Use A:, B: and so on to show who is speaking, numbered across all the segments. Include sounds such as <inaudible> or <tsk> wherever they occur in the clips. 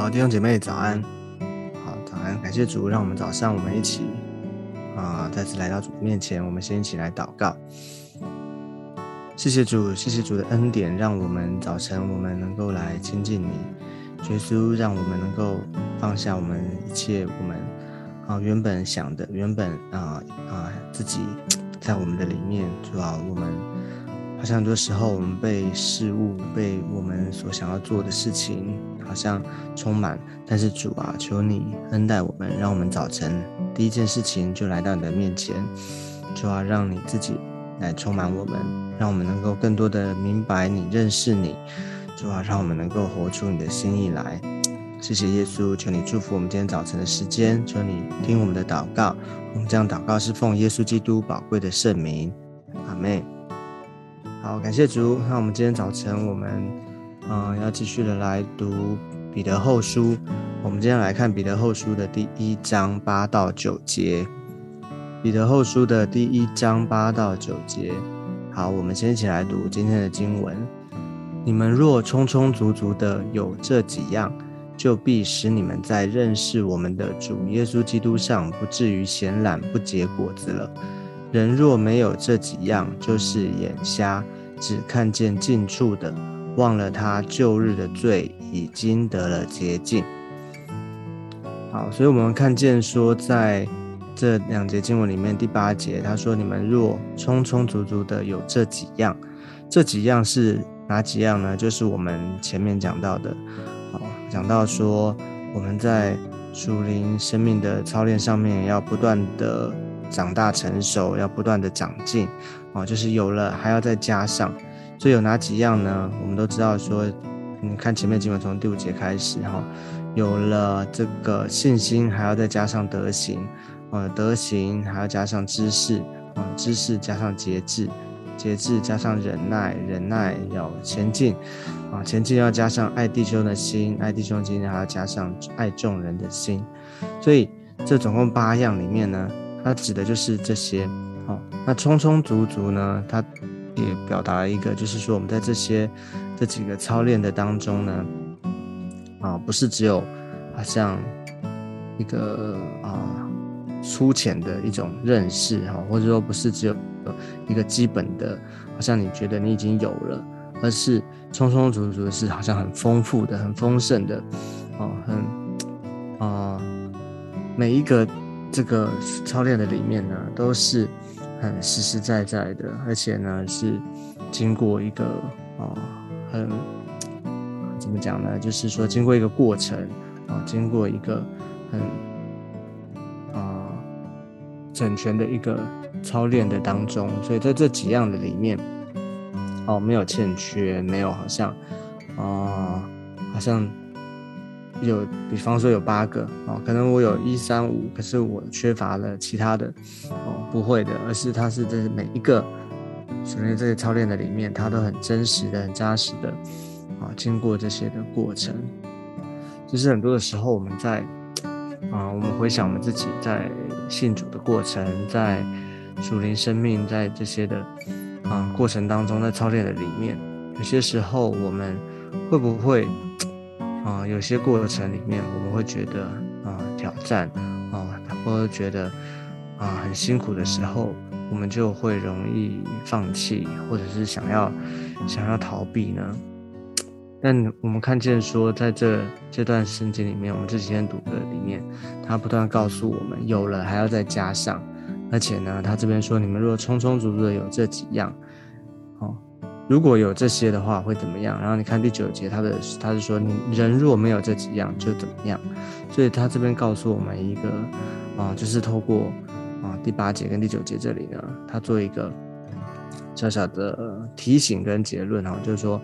A: 好，弟兄姐妹早安。好，早安，感谢主，让我们早上我们一起啊，再次来到主面前，我们先一起来祷告。谢谢主，谢谢主的恩典，让我们早晨我们能够来亲近你。耶稣，让我们能够放下我们一切我们啊原本想的，原本啊啊自己在我们的里面，主啊，我们好像很多时候我们被事物，被我们所想要做的事情。好像充满，但是主啊，求你恩待我们，让我们早晨第一件事情就来到你的面前，主啊，让你自己来充满我们，让我们能够更多的明白你、认识你，主啊，让我们能够活出你的心意来。谢谢耶稣，求你祝福我们今天早晨的时间，求你听我们的祷告。我们这样祷告是奉耶稣基督宝贵的圣名，阿妹。好，感谢主。那我们今天早晨我们。嗯，要继续的来读彼得后书。我们今天来看彼得后书的第一章八到九节。彼得后书的第一章八到九节。好，我们先一起来读今天的经文。你们若充充足足的有这几样，就必使你们在认识我们的主耶稣基督上，不至于闲懒不结果子了。人若没有这几样，就是眼瞎，只看见近处的。忘了他旧日的罪，已经得了洁净。好，所以我们看见说，在这两节经文里面，第八节他说：“你们若充充足足的有这几样，这几样是哪几样呢？就是我们前面讲到的，好，讲到说我们在属灵生命的操练上面，要不断的长大成熟，要不断的长进，哦，就是有了还要再加上。”所以有哪几样呢？我们都知道说，你看前面经文从第五节开始哈，有了这个信心，还要再加上德行，呃，德行还要加上知识，啊，知识加上节制，节制加上忍耐，忍耐要前进，啊，前进要加上爱弟兄的心，爱弟兄心还要加上爱众人的心。所以这总共八样里面呢，它指的就是这些。好，那充充足足呢，它。也表达一个，就是说我们在这些这几个操练的当中呢，啊，不是只有好像一个啊粗浅的一种认识哈，或者说不是只有一个基本的，好像你觉得你已经有了，而是充充足足的是好像很丰富的、很丰盛的，哦，很啊每一个这个操练的里面呢，都是。很实实在在的，而且呢是经过一个啊很怎么讲呢？就是说经过一个过程啊，经过一个很啊整全的一个操练的当中，所以在这几样的里面哦，没有欠缺，没有好像啊好像。有，比方说有八个哦，可能我有一三五，可是我缺乏了其他的哦，不会的，而是它是这每一个首先这些操练的里面，它都很真实的、很扎实的啊，经过这些的过程。就是很多的时候，我们在啊，我们回想我们自己在信主的过程，在属灵生命在这些的啊过程当中，在操练的里面，有些时候我们会不会？啊，有些过程里面，我们会觉得啊挑战啊，或者觉得啊很辛苦的时候，我们就会容易放弃，或者是想要想要逃避呢。但我们看见说，在这这段圣经里面，我们这几天读的里面，他不断告诉我们，有了还要再加上，而且呢，他这边说，你们若充充足足的有这几样。如果有这些的话会怎么样？然后你看第九节，他的他是说，你人若没有这几样就怎么样？所以他这边告诉我们一个啊，就是透过啊第八节跟第九节这里呢，他做一个小小的提醒跟结论哈，就是说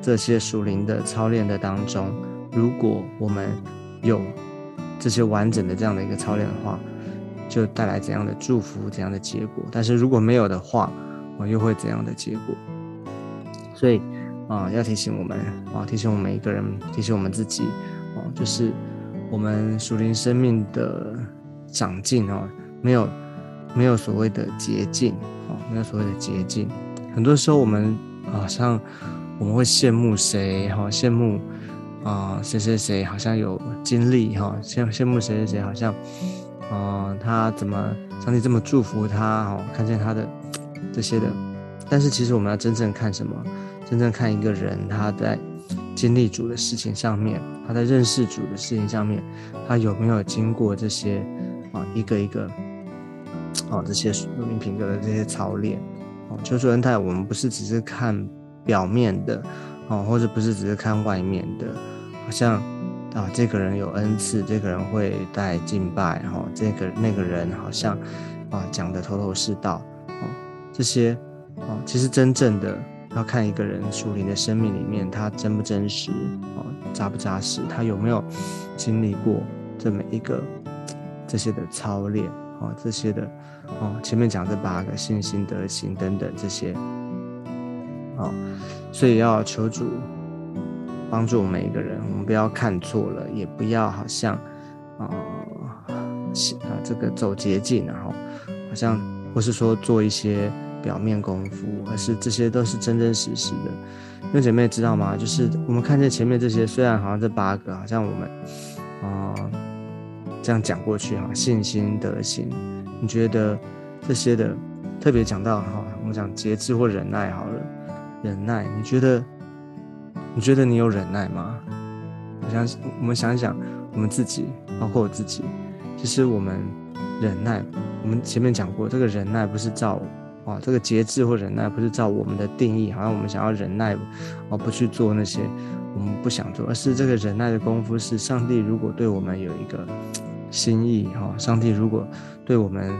A: 这些属灵的操练的当中，如果我们有这些完整的这样的一个操练的话，就带来怎样的祝福、怎样的结果？但是如果没有的话，我又会怎样的结果？所以啊，要提醒我们啊，提醒我们每一个人，提醒我们自己哦，就是我们属灵生命的长进哦，没有没有所谓的捷径哦，没有所谓的捷径。很多时候我们好像我们会羡慕谁哈，羡慕啊，谁谁谁好像有经历哈，羡羡慕谁谁谁好像，啊，他怎么上帝这么祝福他哈，看见他的 <tsk> 这些的，但是其实我们要真正看什么？真正看一个人他在经历主的事情上面，他在认识主的事情上面，他有没有经过这些啊一个一个啊这些属灵品格的这些操练？哦，求主恩待我们，不是只是看表面的。哦，或者不是只是看外面的，好像啊，这个人有恩赐，这个人会带敬拜，哈，这个那个人好像啊讲的头头是道，哦，这些哦，其实真正的要看一个人属灵的生命里面，他真不真实，哦，扎不扎实，他有没有经历过这每一个 <tsk> 这些的操练，哦，这些的哦，前面讲这八个信心、德行等等这些，哦。所以要求主帮助我们每一个人，我们不要看错了，也不要好像啊啊这个走捷径，然后好像或是说做一些表面功夫，而是这些都是真真实实的。因为姐妹知道吗？就是我们看见前面这些，虽然好像这八个好像我们啊这样讲过去哈，信心德行，你觉得这些的特别讲到哈，我们讲节制或忍耐好了。忍耐，你觉得？你觉得你有忍耐吗？我想，我们想一想，我们自己，包括我自己，其实我们忍耐，我们前面讲过，这个忍耐不是照啊，这个节制或忍耐不是照我们的定义，好像我们想要忍耐，而不去做那些我们不想做，而是这个忍耐的功夫是上帝如果对我们有一个心意哈，上帝如果对我们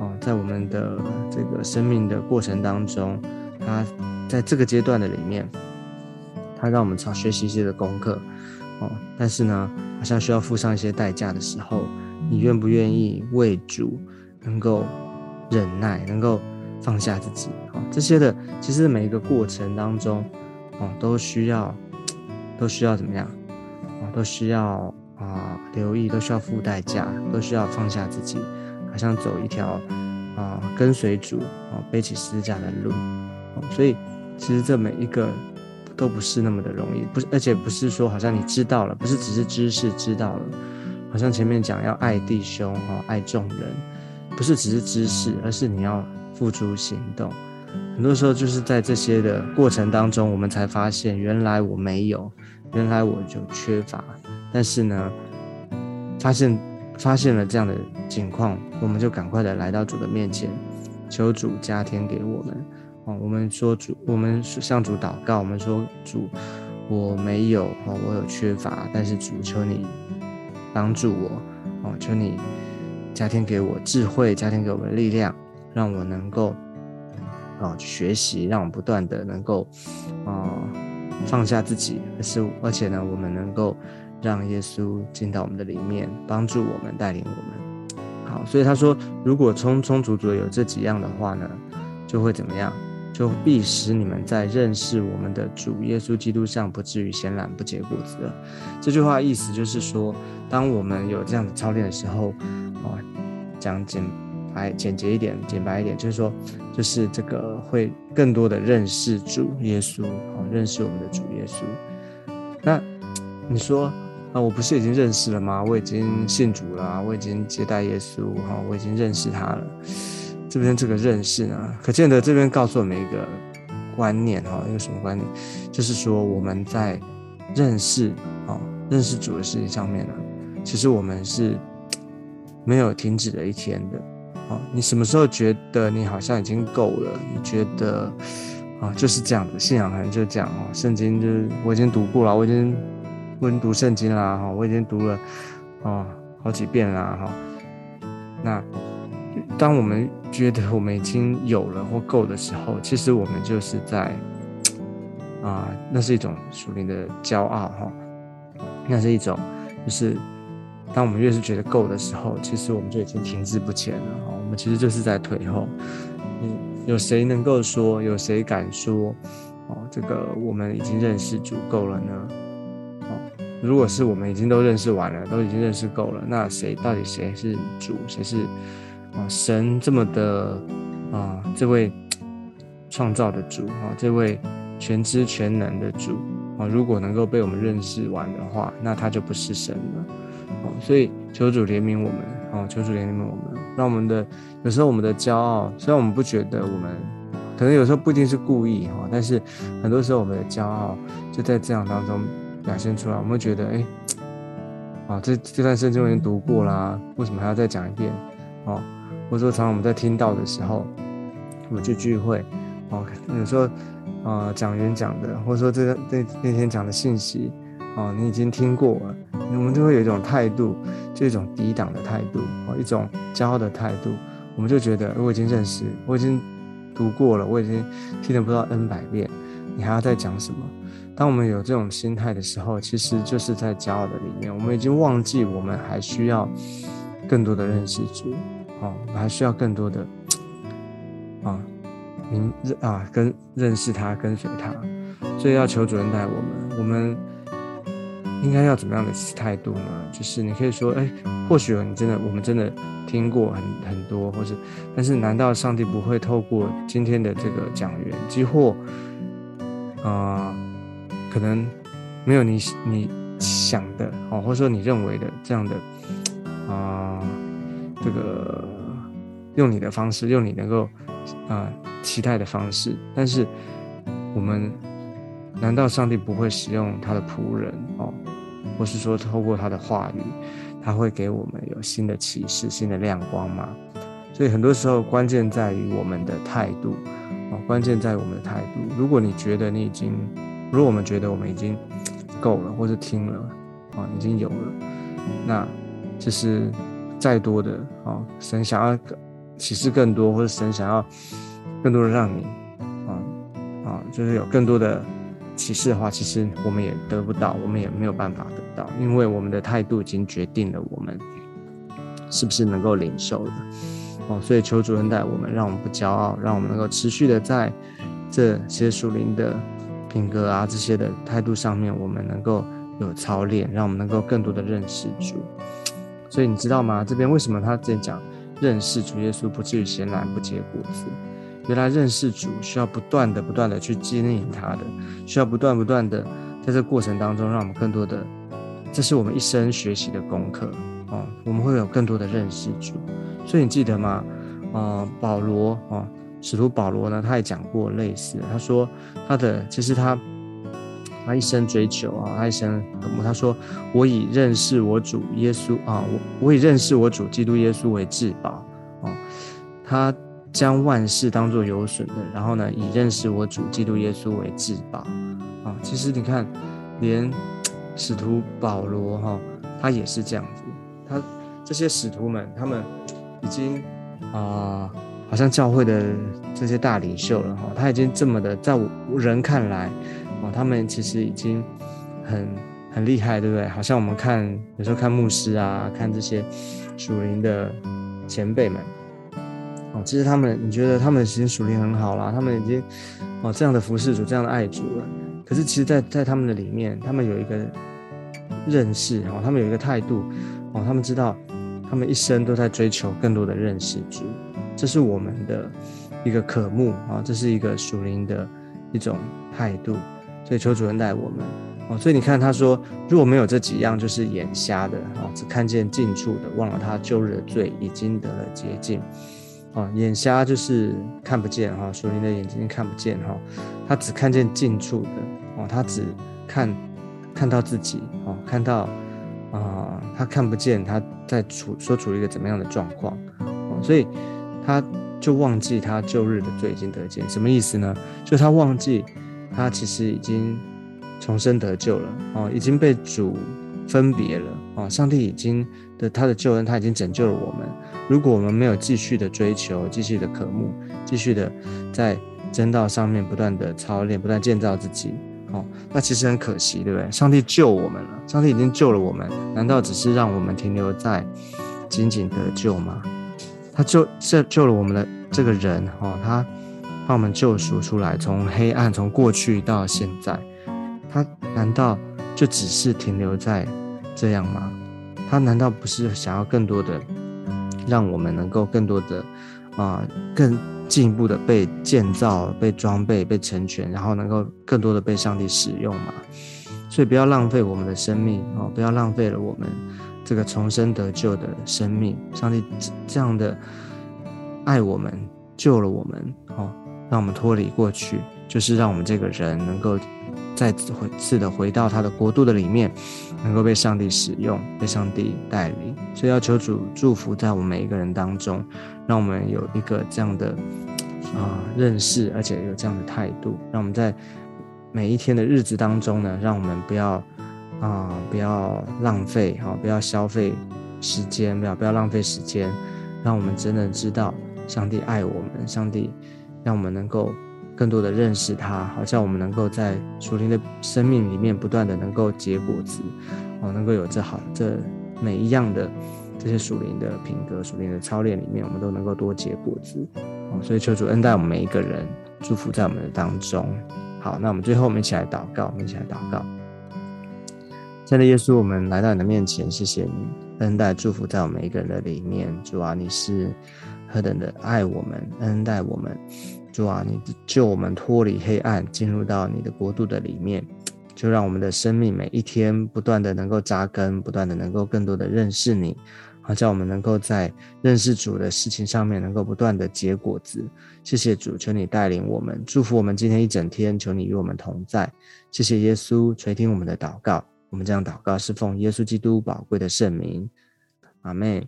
A: 啊，在我们的这个生命的过程当中，他。在这个阶段的里面，他让我们常学习一些的功课，哦，但是呢，好像需要付上一些代价的时候，你愿不愿意为主能够忍耐，能够放下自己？哦，这些的其实每一个过程当中，哦，都需要，<tsk> 都需要怎么样？哦，都需要啊留意，都需要付代价，都需要放下自己，好像走一条啊跟随主，哦，背起十字架的路，哦，所以。其实这每一个都不是那么的容易，不是，而且不是说好像你知道了，不是只是知识知道了，好像前面讲要爱弟兄哈，爱众人，不是只是知识，而是你要付诸行动。很多时候就是在这些的过程当中，我们才发现原来我没有，原来我就缺乏。但是呢，发现发现了这样的情况，我们就赶快的来到主的面前，求主加添给我们。哦，我们说主，我们向主祷告。我们说主，我没有哦，我有缺乏，但是主求你帮助我哦，求你加添给我智慧，加添给我们力量，让我能够哦学习，让我不断的能够啊放下自己，而是而且呢，我们能够让耶稣进到我们的里面，帮助我们，带领我们。好，所以他说，如果充充足足有这几样的话呢，就会怎么样？就必使你们在认识我们的主耶稣基督上不至于显懒不结果子了。这句话意思就是说，当我们有这样的操练的时候，啊，讲简白、简洁一点、简白一点，就是说，就是这个会更多的认识主耶稣，啊，认识我们的主耶稣。那你说，啊，我不是已经认识了吗？我已经信主了，我已经接待耶稣，哈，我已经认识他了。这边这个认识呢，可见得这边告诉我们一个观念哈，一个什么观念？就是说我们在认识啊，认识主的事情上面呢，其实我们是没有停止的一天的啊。你什么时候觉得你好像已经够了？你觉得啊，就是这样子，信仰可能就是这样啊。圣经就是我已经读过了，我已经我已经读圣经啦哈，我已经读了啊好几遍啦哈。那当我们觉得我们已经有了或够的时候，其实我们就是在啊，那是一种属灵的骄傲哈，那是一种就是当我们越是觉得够的时候，其实我们就已经停滞不前了，我们其实就是在退后。嗯，有谁能够说？有谁敢说？哦，这个我们已经认识足够了呢？哦，如果是我们已经都认识完了，都已经认识够了，那谁到底谁是主？谁是？啊，神这么的啊，这位创造的主啊，这位全知全能的主啊，如果能够被我们认识完的话，那他就不是神了。哦，所以求主怜悯我们，哦，求主怜悯我们，让我们的有时候我们的骄傲，虽然我们不觉得我们可能有时候不一定是故意哈，但是很多时候我们的骄傲就在这样当中表现出来。我们会觉得，哎，啊，这这段圣经我已经读过啦，为什么还要再讲一遍？哦，或者说常常我们在听到的时候，我们去聚会，哦，有时候。啊，讲员讲的，或者说这个那那天讲的信息，哦，你已经听过了，我们就会有一种态度，就一种抵挡的态度，哦，一种骄傲的态度，我们就觉得我已经认识，我已经读过了，我已经听了不知道 N 百遍，你还要再讲什么？当我们有这种心态的时候，其实就是在骄傲的里面，我们已经忘记我们还需要更多的认识主，哦，我们还需要更多的，啊。明认啊，跟认识他，跟随他，所以要求主人带我们。我们应该要怎么样的态度呢？就是你可以说，哎，或许你真的，我们真的听过很很多，或是，但是难道上帝不会透过今天的这个讲员，几乎啊，可能没有你你想的哦，或者说你认为的这样的啊，这个用你的方式，用你能够啊。期待的方式，但是我们难道上帝不会使用他的仆人哦，或是说透过他的话语，他会给我们有新的启示、新的亮光吗？所以很多时候关键在于我们的态度哦，关键在于我们的态度。如果你觉得你已经，如果我们觉得我们已经够了，或者听了啊，已经有了，那就是再多的啊，神想要启示更多，或者神想要。更多的让你，啊啊，就是有更多的启示的话，其实我们也得不到，我们也没有办法得到，因为我们的态度已经决定了我们是不是能够领受的。哦，所以求主恩待我们，让我们不骄傲，让我们能够持续的在这些属灵的品格啊这些的态度上面，我们能够有操练，让我们能够更多的认识主。所以你知道吗？这边为什么他这样讲认识主耶稣不至于闲懒不结果子？原来认识主需要不断的、不断的去经营他的，需要不断、不断的在这过程当中，让我们更多的，这是我们一生学习的功课哦。我们会有更多的认识主，所以你记得吗？啊，保罗啊，使徒保罗呢，他也讲过类似，他说他的其实他他一生追求啊，他一生渴慕，他说我以认识我主耶稣啊，我我以认识我主基督耶稣为至宝哦，他。将万事当作有损的，然后呢，以认识我主基督耶稣为至宝啊！其实你看，连 <tsk> 使徒保罗哈，他也是这样子。他这些使徒们，他们已经啊，好像教会的这些大领袖了哈，他已经这么的，在我人看来啊，他们其实已经很很厉害，对不对？好像我们看有时候看牧师啊，看这些属灵的前辈们。其实他们，你觉得他们其实属灵很好啦，他们已经哦这样的服侍主，这样的爱主了。可是其实，在在他们的里面，他们有一个认识哦，他们有一个态度哦，他们知道他们一生都在追求更多的认识主，这是我们的一个渴慕啊，这是一个属灵的一种态度。所以求主恩待我们哦。所以你看他说，如果没有这几样，就是眼瞎的哦，只看见近处的，忘了他旧日的罪已经得了洁净。啊，眼瞎就是看不见哈，属灵的眼睛看不见哈，他只看见近处的哦，他只看看到自己哦，看到啊，他看不见他在处所处一个怎么样的状况哦，所以他就忘记他旧日的罪已经得见，什么意思呢？就他忘记他其实已经重生得救了哦，已经被主分别了哦，上帝已经的他的救恩他已经拯救了我们。如果我们没有继续的追求，继续的渴慕，继续的在真道上面不断的操练，不断建造自己，哦，那其实很可惜，对不对？上帝救我们了，上帝已经救了我们，难道只是让我们停留在仅仅得救吗？他救这救了我们的这个人，哦，他把我们救赎出来，从黑暗，从过去到现在，他难道就只是停留在这样吗？他难道不是想要更多的？让我们能够更多的啊，更进一步的被建造、被装备、被成全，然后能够更多的被上帝使用吗。所以不要浪费我们的生命哦，不要浪费了我们这个重生得救的生命。上帝这样的爱我们，救了我们哦，让我们脱离过去，就是让我们这个人能够再次回次的回到他的国度的里面，能够被上帝使用，被上帝带领。所以要求主祝福在我们每一个人当中，让我们有一个这样的啊认识，而且有这样的态度，让我们在。每一天的日子当中呢，让我们不要啊，不要浪费哈，不要消费时间，不要不要浪费时间，让我们真的知道上帝爱我们，上帝让我们能够更多的认识他，好像我们能够在属灵的生命里面不断的能够结果子哦，能够有这好这每一样的这些属灵的品格、属灵的操练里面，我们都能够多结果子哦。所以求主恩待我们每一个人，祝福在我们的当中。好，那我们最后我们一起来祷告，我们一起来祷告。亲爱的耶稣，我们来到你的面前，谢谢你恩待祝福在我们每一个人的里面。主啊，你是何等的爱我们，恩待我们。主啊，你救我们脱离黑暗，进入到你的国度的里面，就让我们的生命每一天不断的能够扎根，不断的能够更多的认识你。好，叫我们能够在认识主的事情上面，能够不断的结果子。谢谢主，求你带领我们，祝福我们今天一整天。求你与我们同在。谢谢耶稣垂听我们的祷告。我们这样祷告是奉耶稣基督宝贵的圣名。阿妹，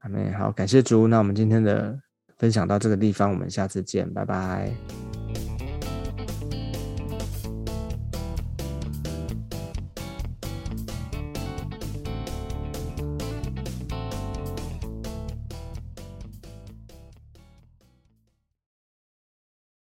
A: 阿妹，好，感谢主。那我们今天的分享到这个地方，我们下次见，拜拜。